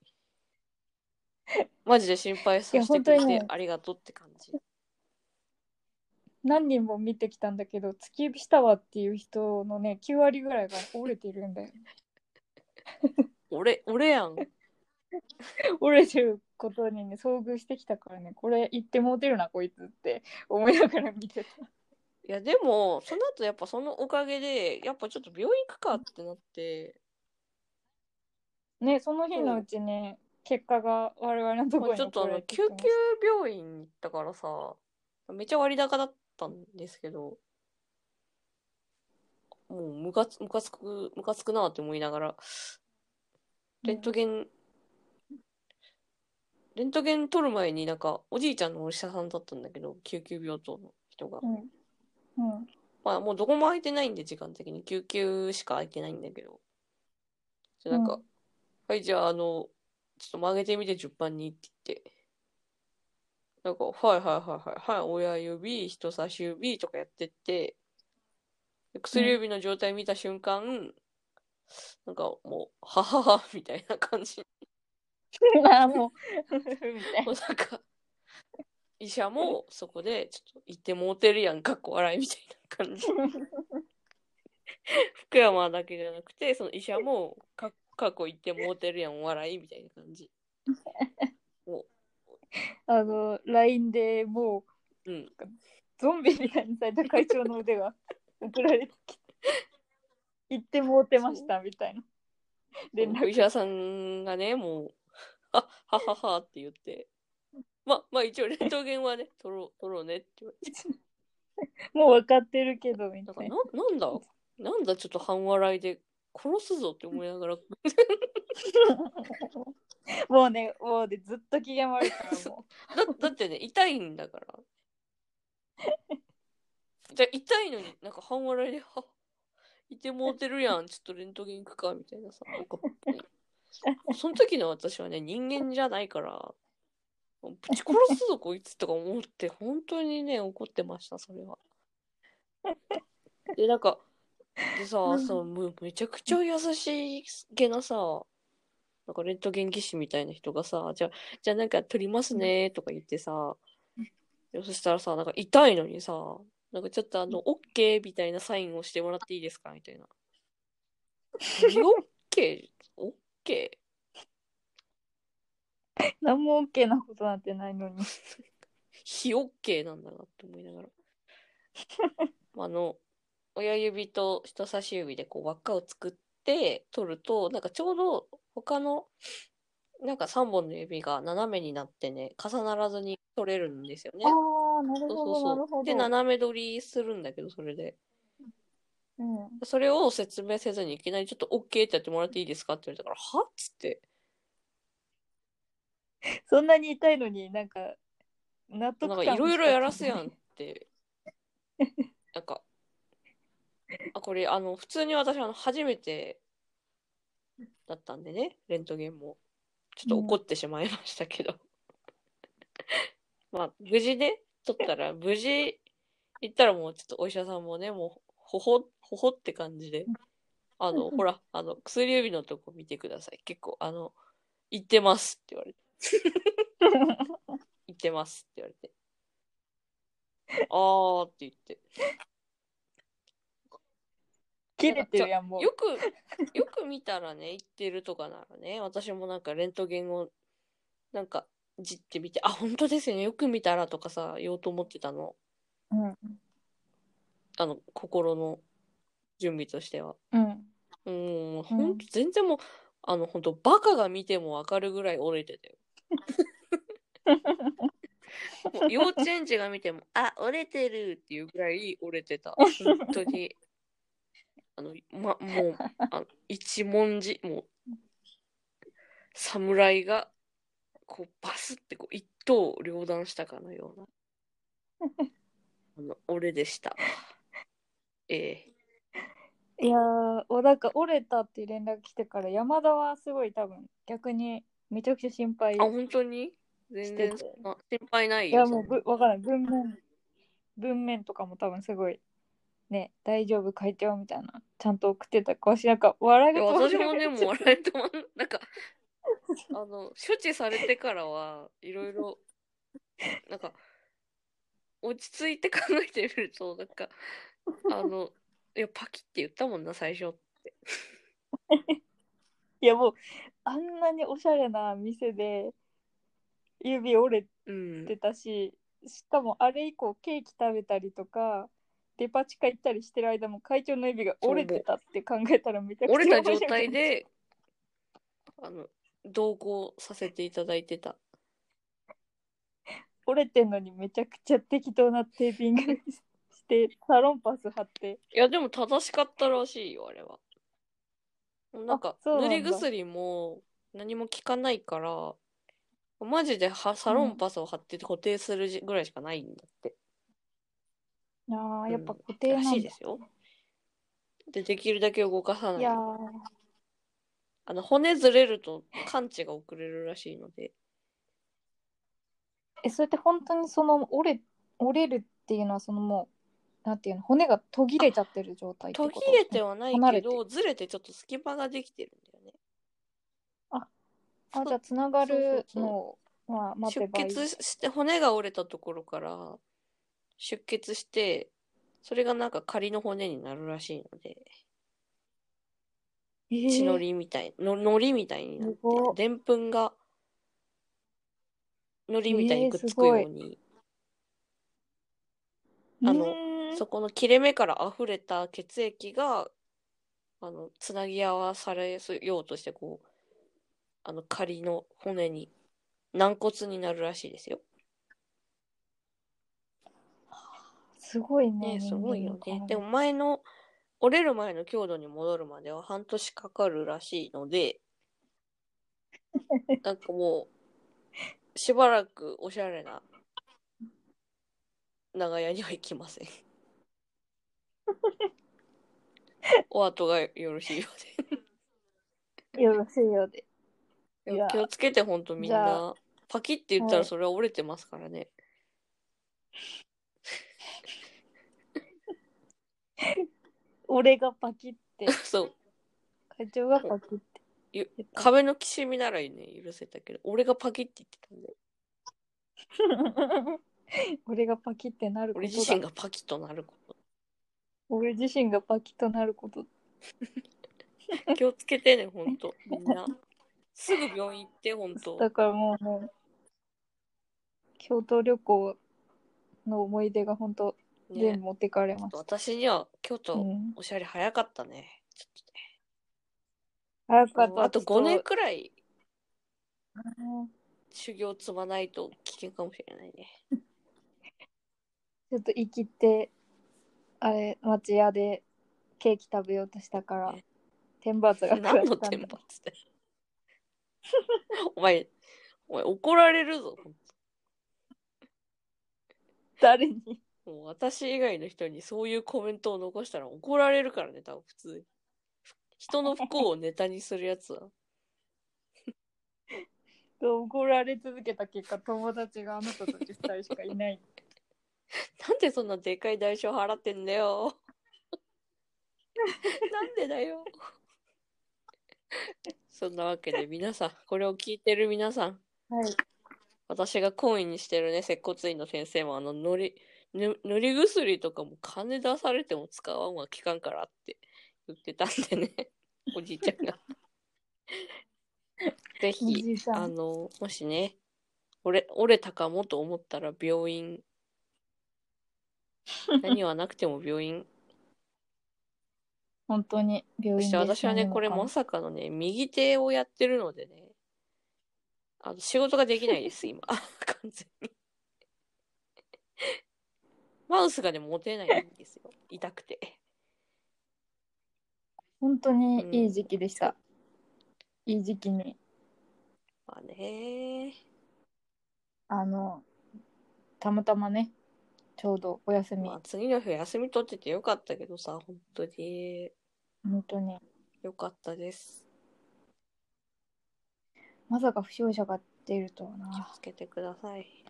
[laughs] マジで心配させてくれてありがとうって感じ。何人も見てきたんだけど突き指したわっていう人のね9割ぐらいが折れてるんだよ俺、俺やん。[laughs] 折れてることにね遭遇してきたからね。これ言ってもうてるなこいつって思いながら見てた。いやでもその後やっぱそのおかげでやっぱちょっと病院行くかってなって、ねその日のうちね結果が我々のところにまあちょっとあの救急病院に行ったからさめちゃ割高だったんですけどもうムカつムカつくムカつくなって思いながらレントゲン、レントゲン取る前になんかおじいちゃんのお医者さんだったんだけど救急病棟の人が、うん。うん。まあもうどこも空いてないんで時間的に。救急しか空いてないんだけど。じゃあなんか、うん。はいじゃああのちょっと曲げてみて10番にって言ってなんか、はいはいはいはい、はい、親指、人差し指とかやってって、で薬指の状態見た瞬間、なんかもう、ははは、みたいな感じ。あもうもうなんか、医者もそこで、ちょっと言ってもうてるやん、かっこ笑いみたいな感じ。[laughs] 福山だけじゃなくて、その医者もか、かっこ言ってもうてるやん、笑いみたいな感じ。[laughs] もな [laughs] あの LINE でもうう、うん。ゾンビみたいにされた会長の腕が [laughs] 送られてきて言ってもうてましたみたいな。連絡。お医者さんがね、もう、ははははって言って、ま、まあ一応レントゲンはね、[laughs] 取ろう、取ろうねって言われて。もう分かってるけどみたいな。な、なんだ？なんだちょっと半笑いで殺すぞって思いながら、[laughs] もうねもうねずっと機嫌悪いから [laughs] もだだってね、痛いんだから。[laughs] じゃ痛いのになんか半笑いで、は、いてもうてるやん、ちょっとレントゲン行くか、みたいなさ。なんかその時の私はね、人間じゃないから、ぶち殺すぞ、こいつとか思って、本当にね、怒ってました、それは。で、なんか、でさ、うんさ、もうめちゃくちゃ優しげなさ、なんかレントゲン技師みたいな人がさ、じゃあ、じゃあなんか撮りますねとか言ってさ、でそしたらさ、なんか痛いのにさ、なんかちょっとあの、OK みたいなサインをしてもらっていいですかみたいな。[laughs] OK? OK? [laughs] 何も OK なことなんてないのに非 OK なんだなって思いながら。[laughs] あの、親指と人差し指でこう輪っかを作って取ると、なんかちょうど他の、なんか3本の指が斜めになってね、重ならずに取れるんですよね。ああなるそうほどなるほどそうそう。で、斜め取りするんだけど、それで。うんそれを説明せずにいきなりちょっと OK ってやってもらっていいですかって言われたから、は？っつって。[laughs] そんなに痛いのになんか納得感なんかいろいろやらすやんしって。[laughs] なんか、あ、これ、あの、普通に私、あの、初めてだったんでね、レントゲンも。ちょっと怒ってしまいましたけど。[laughs] まあ、無事ね、取ったら、無事行ったらもうちょっとお医者さんもね、もう、ほほ、ほほって感じで、あの、ほら、あの、薬指のとこ見てください。結構、あの、言ってますって言われて。[laughs] 言ってますって言われて。あーって言って。切れてるやん、もう。よく、よく見たらね、言ってるとかならね、私もなんかレントゲンを、なんか、じってみて、あ、本当ですよね、よく見たらとかさ、言おうと思ってたの。うん。あの、心の準備としては。うん。うん、ほんと、全然もう、あの、ほんと、バカが見てもわかるぐらい折れてたよ。[laughs] もう幼稚園児が見ても、あ、折れてるっていうぐらい折れてた。本当に。あの、ま、もう、あの一文字、もう、侍が、こう、バスってこう、一刀両断したかのような、あの、俺でした。ええいやー、おなんか折れたって連絡来てから、山田はすごい多分、逆にめちゃくちゃ心配。あ、本当に？全然心配ないいよ。やもうぶわからない文面文面とかも多分すごいね大丈夫会長みたいなちゃんと送ってたわしなんか笑いが私もね、[laughs] もう笑い止まん、なんか、あの、処置されてからは、いろいろ、なんか、落ち着いて考えてみると、なんか、あの、いや、パキって言ったもんな、最初。[laughs] いやもうあんなにおしゃれな店で指折れうん。てたししかもあれ以降ケーキ食べたりとかデパ地下行ったりしてる間も会長の指が折れてたって考えたらめちゃくちゃ折れた状態で、あの、同行させていただいてた。[laughs] 折れてんのにめちゃくちゃ適当なテーピング [laughs] してサロンパス貼っていや、でも正しかったらしいよ、あれは。なんか、塗り薬も何も効かないから、マジではサロンパスを貼って固定するじぐらいしかないんだって。ああやっぱうん固定なんだ、らしいですよ。で、できるだけ動かさないい。やーあの、骨ずれると感知が遅れるらしいので。えそれって本当にその折れ折れるっていうのはそのもうなんていうの骨が途切れちゃってる状態ってこと？途切れてはないけど、ずれてちょっと隙間ができてるんだよね。あじゃあつながるのをまあ待て出ばいい血して、骨が折れたところから出血して、それがなんか仮の骨になるらしいので、えー。血のりみたい、の、のりみたいになってでんぷんが、のりみたいにくっつくように、あのうー。んそこの切れ目から溢れた血液が、あの、つなぎ合わされようとして、こう、あの、仮の骨に、軟骨になるらしいですよ。すごいねね、すごいよ。ねでも前の、折れる前の強度に戻るまでは半年かかるらしいので、[laughs] なんかもう、しばらくおしゃれな長屋には行きません。[laughs] お後がよろしいよう体よろしいようでで。いや気をつけて、ほんとみんな。パキって言ったはいらそれは折れてますからね。俺がパキって [laughs] そう。会長がパキって壁のきしみならね、許せたけど、俺がパキって言ってたんで、[laughs] 俺がパキってなることだ俺自身がパキッとなること。俺自身がパキッとなること [laughs] 気をつけてね、ほんと。みんな。すぐ病院行って、ほんと。だからもうもう京都旅行の思い出が本当全ね部持ってかれました、私には京都、うん、おしゃれ早かったね。ちょっとね。早かったもうあと5年くらいうん修行積まないと危険かもしれないね。[laughs] ちょっと生きてあれ町屋でケーキ食べようとしたから、ね天罰が何の天罰って。[laughs] お前、お前怒られるぞ。誰に？もう私以外の人にそういうコメントを残したら怒られるからね、多分普通に。人の不幸をネタにするやつは。怒られ続けた結果友達があなたたち2人しかいないなんでそんなでかい代償払ってんだよ。なんでだよ。そんなわけで皆さん、これを聞いてる皆さん、はい。私が懇意にしてるね、接骨院の先生も、あの、塗り、ぬ塗り薬とかも金出されても使わんは効かんからって言ってたんでね、[laughs] おじいちゃんが。[laughs] ぜおひ。あの、もしね、折れ、折れたかもと思ったら病院、[laughs] 何はなくても病院。本当に病そして院です私はね、これまさかのね、右手をやってるのでね、あの、仕事ができないです、今。完全に。マウスがね、持てないんですよ。[laughs] 痛くて。本当にいい時期でした。いい時期に、まあね。あの、たまたまね、ちょうどお休み、まあ、次の日休み取っててよかったけどさ、本当に本当に、よかったです。まさか負傷者が出るとは気をな。つけてください。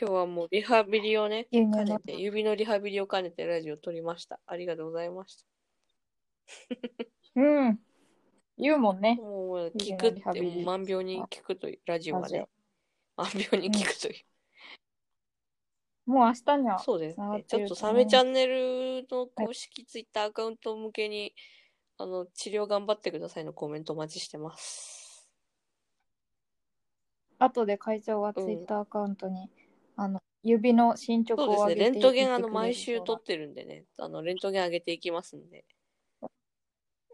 今日はもうリハビリをね、兼ねて、指のリハビリを兼ねてラジオを撮りました。ありがとうございました。うん。言うもんね。もう聞くって、もう万病に聞くという、ラジオはラジね、万病に聞くという。もう明日にはそうですね。ちょっとサメチャンネルの公式ツイッターアカウント向けに、あの、治療頑張ってくださいのコメントお待ちしてます。後で会長がツイッターアカウントに、あの指の進捗そうですね。レントゲン、あの、毎週撮ってるんでね、あの、レントゲン上げていきますんで。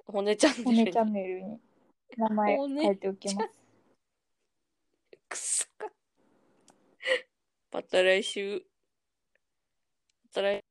骨チャンネルに骨チャンネルに名前骨書いておきます。くっそか。また来週。また来